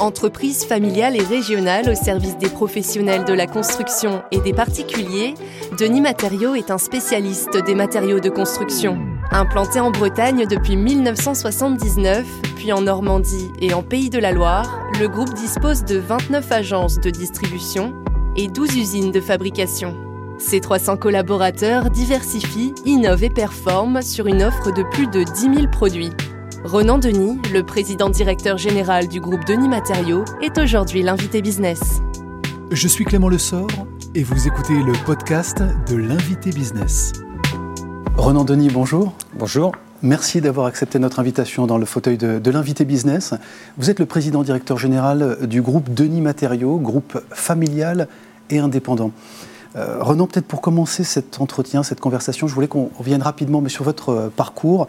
Entreprise familiale et régionale au service des professionnels de la construction et des particuliers, Denis Matériaux est un spécialiste des matériaux de construction. Implanté en Bretagne depuis 1979, puis en Normandie et en Pays de la Loire, le groupe dispose de 29 agences de distribution et 12 usines de fabrication. Ses 300 collaborateurs diversifient, innovent et performent sur une offre de plus de 10 000 produits. Ronan Denis, le président directeur général du groupe Denis Matériaux, est aujourd'hui l'invité business. Je suis Clément Lessort et vous écoutez le podcast de l'invité business. Ronan Denis, bonjour. Bonjour. Merci d'avoir accepté notre invitation dans le fauteuil de, l'invité business. Vous êtes le président directeur général du groupe Denis Matériaux, groupe familial et indépendant. Euh, Renan, peut-être pour commencer cet entretien, cette conversation, je voulais qu'on revienne rapidement mais sur votre euh, parcours.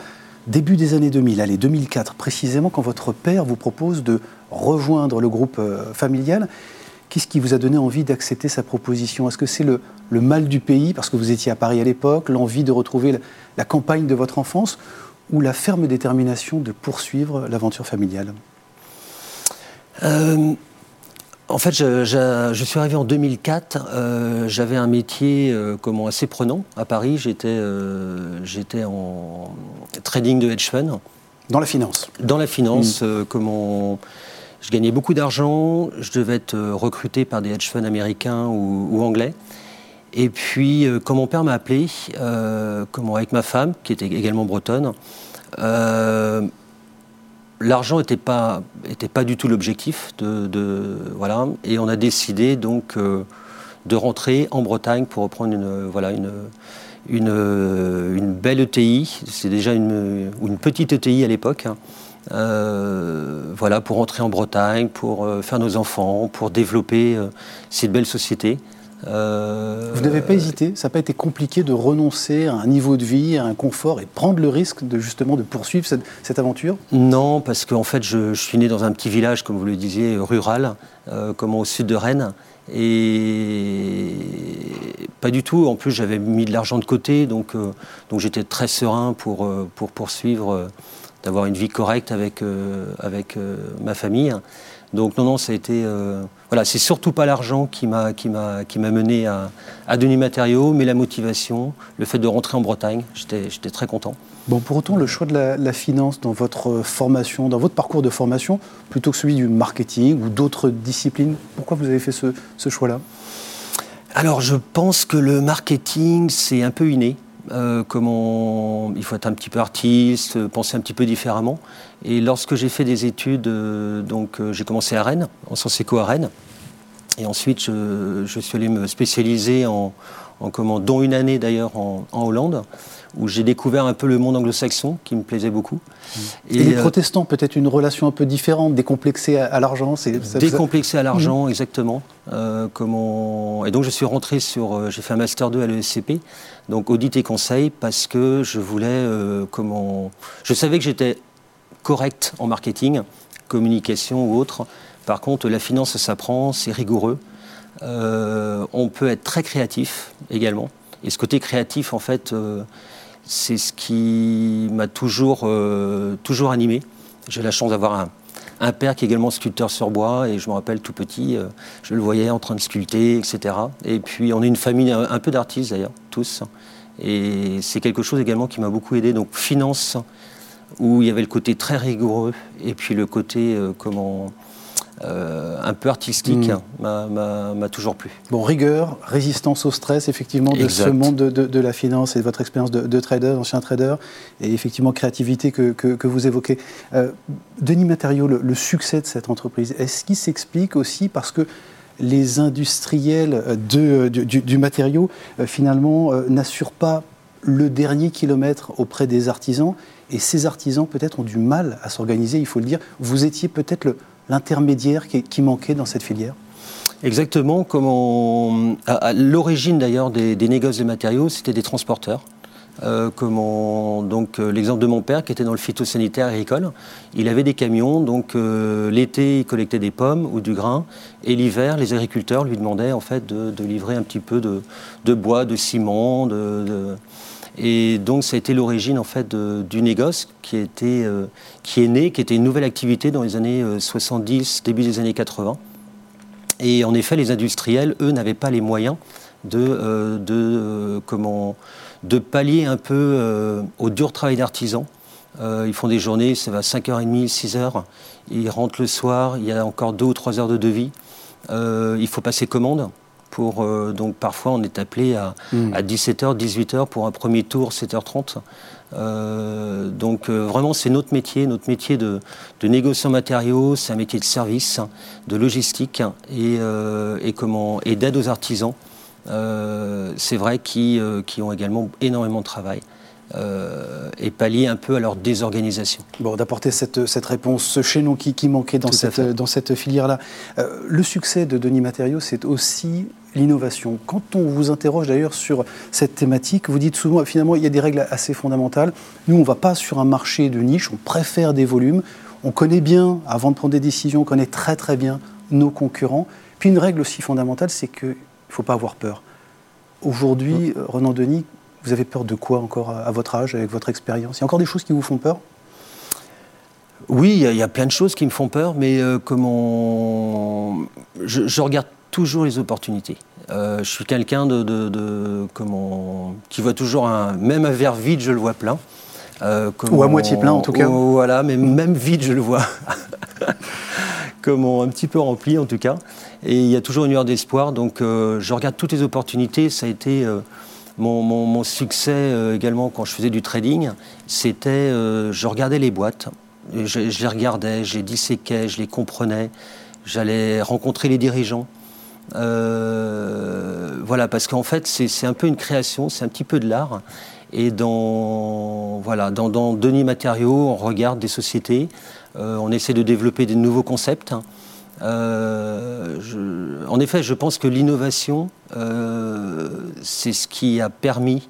Début des années 2000, allez, 2004 précisément, quand votre père vous propose de rejoindre le groupe euh, familial, qu'est-ce qui vous a donné envie d'accepter sa proposition? Est-ce que c'est le, mal du pays, parce que vous étiez à Paris à l'époque, l'envie de retrouver la, campagne de votre enfance, ou la ferme détermination de poursuivre l'aventure familiale? Euh, En fait, je, suis arrivé en 2004. Euh, j'avais un métier comment, assez prenant à Paris. J'étais en trading de hedge fund. Dans la finance Dans la finance, mm. euh, comment... Je gagnais beaucoup d'argent, je devais être euh, recruté par des hedge funds américains ou, anglais. Et puis, euh, quand mon père m'a appelé, comment, avec ma femme, qui était également bretonne, l'argent n'était pas, du tout l'objectif. Et on a décidé donc de rentrer en Bretagne pour reprendre une, belle ETI, c'est déjà une, petite ETI à l'époque, hein. euh, pour rentrer en Bretagne, pour euh, faire nos enfants, pour développer euh, cette belle société. Vous n'avez pas hésité Ça n'a pas été compliqué de renoncer à un niveau de vie, à un confort et prendre le risque de justement de poursuivre cette, cette aventure? Non, parce qu'en fait, je, je, suis né dans un petit village, comme vous le disiez, rural, comme au sud de Rennes. Et pas du tout. En plus, j'avais mis de l'argent de côté, donc, euh, donc j'étais très serein pour, euh, pour poursuivre, euh, d'avoir une vie correcte avec, avec ma famille. Donc non, non, ça a été... voilà, c'est surtout pas l'argent qui m'a, qui, m'a, qui m'a mené à, à Denis Matériaux, mais la motivation, le fait de rentrer en Bretagne, j'étais, j'étais très content. Bon, pour autant, le choix de la, finance dans votre formation, dans votre parcours de formation, plutôt que celui du marketing ou d'autres disciplines, pourquoi vous avez fait ce, ce choix-là? Alors je pense que le marketing, c'est un peu inné. Euh, comment il faut être un petit peu artiste, penser un petit peu différemment. Et lorsque j'ai fait des études, euh, donc euh, j'ai commencé à Rennes, en sciences éco à Rennes, et ensuite je, suis allé me spécialiser en, en comment, dont une année d'ailleurs en, Hollande, où j'ai découvert un peu le monde anglo-saxon qui me plaisait beaucoup. Et, les protestants, peut-être une relation un peu différente, décomplexée à, l'argent Décomplexée à l'argent, mmh. exactement. comment... Et donc je suis rentré sur. j'ai fait un Master 2 à l'ESCP, donc audit et conseil, parce que je voulais. comment... Je savais que j'étais correct en marketing, communication ou autre. Par contre, la finance, ça s'apprend, c'est rigoureux. Euh, on peut être très créatif également. Et ce côté créatif, en fait, euh, c'est ce qui m'a toujours, euh, toujours animé. J'ai la chance d'avoir un, père qui est également sculpteur sur bois, et je me rappelle tout petit, je le voyais en train de sculpter, etc. Et puis on est une famille un, peu d'artistes d'ailleurs, tous. Et c'est quelque chose également qui m'a beaucoup aidé. Donc finance, où il y avait le côté très rigoureux, et puis le côté comment euh, un peu artistique hmm. m'a toujours plu. Bon, rigueur, résistance au stress, effectivement, de ce monde de, la finance et de votre expérience de, trader, ancien trader, et effectivement créativité que, vous évoquez. Euh, Denis Matériaux, le, succès de cette entreprise, est-ce qu'il s'explique aussi parce que les industriels de, du, matériau, euh, finalement, n'assurent pas le dernier kilomètre auprès des artisans, et ces artisans, peut-être, ont du mal à s'organiser, il faut le dire. Vous étiez peut-être le l'intermédiaire qui, manquait dans cette filière Exactement, à, l'origine d'ailleurs des, négoces de matériaux, c'était des transporteurs. Euh, donc euh, l'exemple de mon père qui était dans le phytosanitaire agricole, il avait des camions, donc euh, l'été il collectait des pommes ou du grain, et l'hiver les agriculteurs lui demandaient en fait de, livrer un petit peu de, bois, de ciment, et donc ça a été l'origine en fait du négoce qui, était, qui est né, qui était une nouvelle activité dans les années 70, début des années 80. Et en effet, les industriels, eux, n'avaient pas les moyens de, de comment de pallier un peu euh, au dur travail d'artisan. Euh, ils font des journées, ça va 5h30, 6h. Ils rentrent le soir, il y a encore 2 ou 3 heures de devis. Euh, il faut passer commande. Pour, donc parfois on est appelé à, 17h, hmm. 18h pour un premier tour, 7h30. donc vraiment c'est notre métier, notre métier de, de négociant matériaux, c'est un métier de service, de logistique et, et, comment, et d'aide aux artisans. Euh, c'est vrai, qui, euh, qui, ont également énormément de travail. Euh, et pallier un peu à leur désorganisation. Bon, d'apporter cette, cette, réponse, ce chaînon qui, qui manquait dans cette, dans cette filière-là. le succès de Denis Matériaux, c'est aussi l'innovation. Quand on vous interroge d'ailleurs sur cette thématique, vous dites souvent, finalement, il y a des règles assez fondamentales. Nous, on ne va pas sur un marché de niche, on préfère des volumes. On connaît bien, avant de prendre des décisions, on connaît très très bien nos concurrents. Puis une règle aussi fondamentale, c'est que il ne faut pas avoir peur. Aujourd'hui, euh, Renan Denis, vous avez peur de quoi encore à votre âge, avec votre expérience? Il y a encore des choses qui vous font peur? Oui, il y, a plein de choses qui me font peur, mais euh, comment je, regarde toujours les opportunités. Euh, je suis quelqu'un de, comment qui voit toujours un même un verre vide, je le vois plein. Ou à moitié plein en tout cas. voilà, mais même vide, je le vois. comment un petit peu rempli en tout cas. Et il y a toujours une lueur d'espoir. Donc euh, je regarde toutes les opportunités. Ça a été euh, mon, succès euh, également quand je faisais du trading. C'était, je regardais les boîtes. Je, les regardais, je les disséquais, je les comprenais. J'allais rencontrer les dirigeants. Voilà, parce qu'en fait, c'est un peu une création, c'est un petit peu de l'art. Et dans, dans, Denis Matériaux, on regarde des sociétés, on essaie de développer des nouveaux concepts. Euh, en effet, je pense que l'innovation, euh, c'est ce qui a permis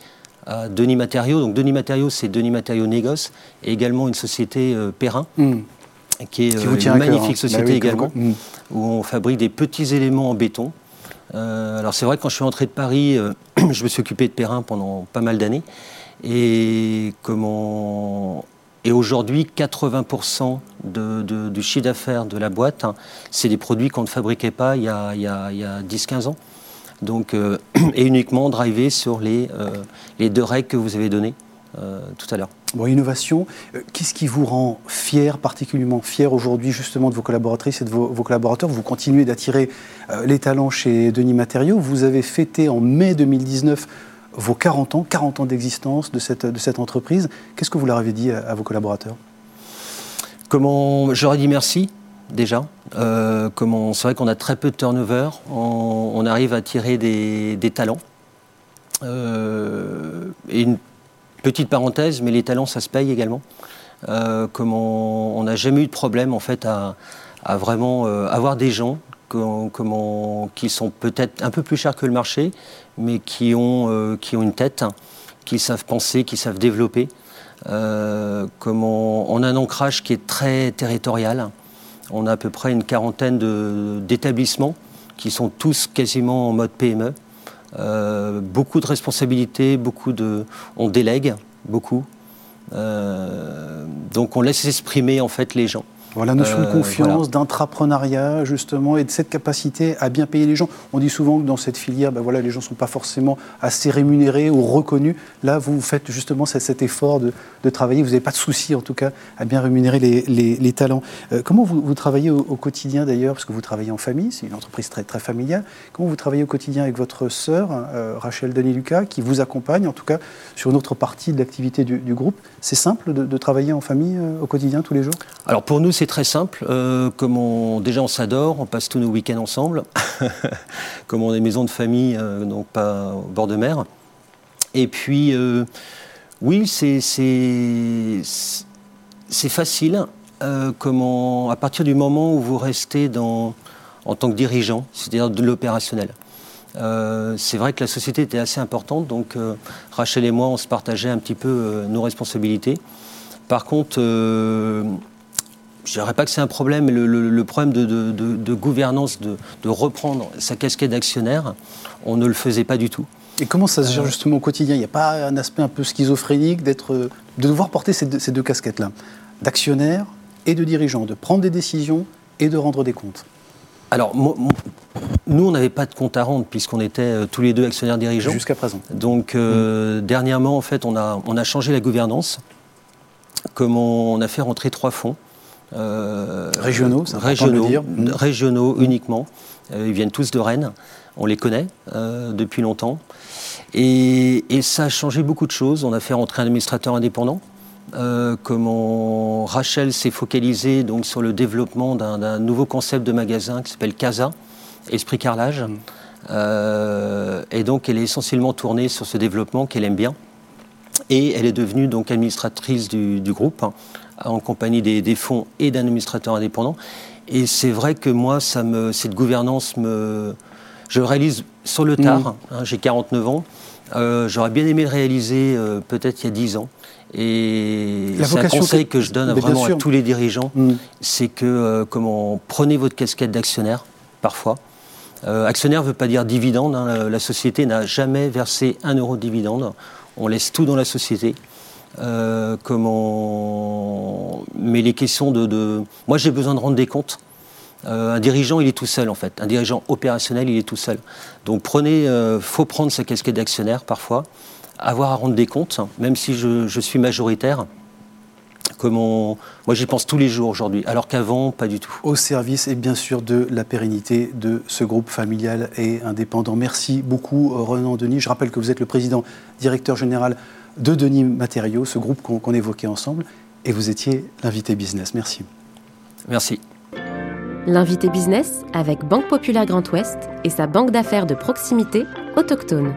à Denis Matériaux, donc Denis Matériaux, c'est Denis Matériaux Négoce, et également une société euh, Perrin, hmm. Qui est une magnifique bah société également, où on fabrique des petits éléments en béton. alors c'est vrai que quand je suis entré de Paris, je me suis occupé de Perrin pendant pas mal d'années, et comment et aujourd'hui, 80% du chiffre d'affaires de la boîte, hein, c'est des produits qu'on ne fabriquait pas il y a, a, 10-15 ans. Donc, euh, et uniquement drivé sur les, euh, les deux règles que vous avez données euh, tout à l'heure. Bon, innovation, qu'est-ce qui vous rend fier, particulièrement fier aujourd'hui justement de vos collaboratrices et de vos, vos collaborateurs? Vous continuez d'attirer les talents chez Denis Matériaux. Vous avez fêté en mai 2019 vos 40 ans, 40 ans d'existence de cette, de cette entreprise. Qu'est-ce que vous leur avez dit à, vos collaborateurs? Comment J'aurais dit merci déjà. Euh, comment c'est vrai qu'on a très peu de turnover. On, arrive à tirer des, talents. Euh, et une petite parenthèse, mais les talents, ça se paye également. Euh, comment on n'a jamais eu de problème en fait à, vraiment avoir des gens qui sont peut-être un peu plus chers que le marché, mais qui ont, euh, une tête, qui savent penser, qui savent développer. Euh, comment, on a un ancrage qui est très territorial. On a à peu près une quarantaine d'établissements qui sont tous quasiment en mode PME. Euh, beaucoup de responsabilités, beaucoup de, on délègue beaucoup. donc on laisse exprimer en fait les gens. La notion de euh, confiance, d'intrapreneuriat, justement, et de cette capacité à bien payer les gens. On dit souvent que dans cette filière, ben voilà, les gens ne sont pas forcément assez rémunérés ou reconnus. Là, vous faites justement cet, effort de, travailler. Vous n'avez pas de souci, en tout cas, à bien rémunérer les, talents. Euh, comment vous, travaillez au, quotidien, d'ailleurs, parce que vous travaillez en famille, c'est une entreprise très, très familiale. Comment vous travaillez au quotidien avec votre sœur, euh, Rachel Denis-Lucas, qui vous accompagne, en tout cas, sur une autre partie de l'activité du, groupe? C'est simple de, travailler en famille au quotidien, tous les jours? Alors, pour nous, c'est très simple. Euh, comme on, déjà, on s'adore, on passe tous nos week-ends ensemble. comme on est maison de famille, euh, donc pas au bord de mer. Et puis, euh, oui, c'est facile. comment, à partir du moment où vous restez dans, en tant que dirigeant, c'est-à-dire de l'opérationnel. c'est vrai que la société était assez importante, donc Rachel et moi, on se partageait un petit peu nos responsabilités. Par contre, je dirais pas que c'est un problème, mais le, problème de, gouvernance, de, reprendre sa casquette d'actionnaire, on ne le faisait pas du tout. Et comment ça se gère euh, justement au quotidien? Il n'y a pas un aspect un peu schizophrénique d'être, de devoir porter ces deux, casquettes-là, d'actionnaire et de dirigeant, de prendre des décisions et de rendre des comptes alors, nous, on n'avait pas de compte à rendre puisqu'on était euh, tous les deux actionnaires dirigeants. Jusqu'à présent. Donc, euh, mmh. dernièrement, en fait, on a, on a changé la gouvernance. Comme on a fait rentrer trois fonds. Euh, régionaux, c'est régionaux, dire. régionaux uniquement. Euh, ils viennent tous de Rennes. On les connaît euh, depuis longtemps. Et, ça a changé beaucoup de choses. On a fait rentrer un administrateur indépendant. comment Rachel s'est focalisée donc sur le développement d'un nouveau concept de magasin qui s'appelle Casa, Esprit Carrelage. Mm. et donc elle est essentiellement tournée sur ce développement qu'elle aime bien. Et elle est devenue donc administratrice du, du groupe en compagnie des, fonds et d'un administrateur indépendant. Et c'est vrai que moi, ça me, cette gouvernance me. Je réalise sur le tard, mmh. hein, j'ai 49 ans. Euh, j'aurais bien aimé le réaliser euh, peut-être il y a 10 ans. Et c'est un conseil que, je donne vraiment à tous les dirigeants, mmh. c'est que euh, comment prenez votre casquette d'actionnaire parfois. actionnaire ne veut pas dire dividende. Hein. la société n'a jamais versé un euro de dividende. On laisse tout dans la société. Euh, comment... Mais les questions de, Moi, j'ai besoin de rendre des comptes. Euh, un dirigeant, il est tout seul en fait. Un dirigeant opérationnel, il est tout seul. Donc prenez, euh, faut prendre sa casquette d'actionnaire parfois, avoir à rendre des comptes, même si je, suis majoritaire. Comment... Moi, j'y pense tous les jours aujourd'hui, alors qu'avant, pas du tout. Au service et bien sûr de la pérennité de ce groupe familial et indépendant. Merci beaucoup, Renan Denis. Je rappelle que vous êtes le président directeur général de Denis Matériaux, ce groupe qu'on évoquait ensemble, et vous étiez l'invité business. Merci. Merci. L'invité business avec Banque Populaire Grand Ouest et sa banque d'affaires de proximité autochtone.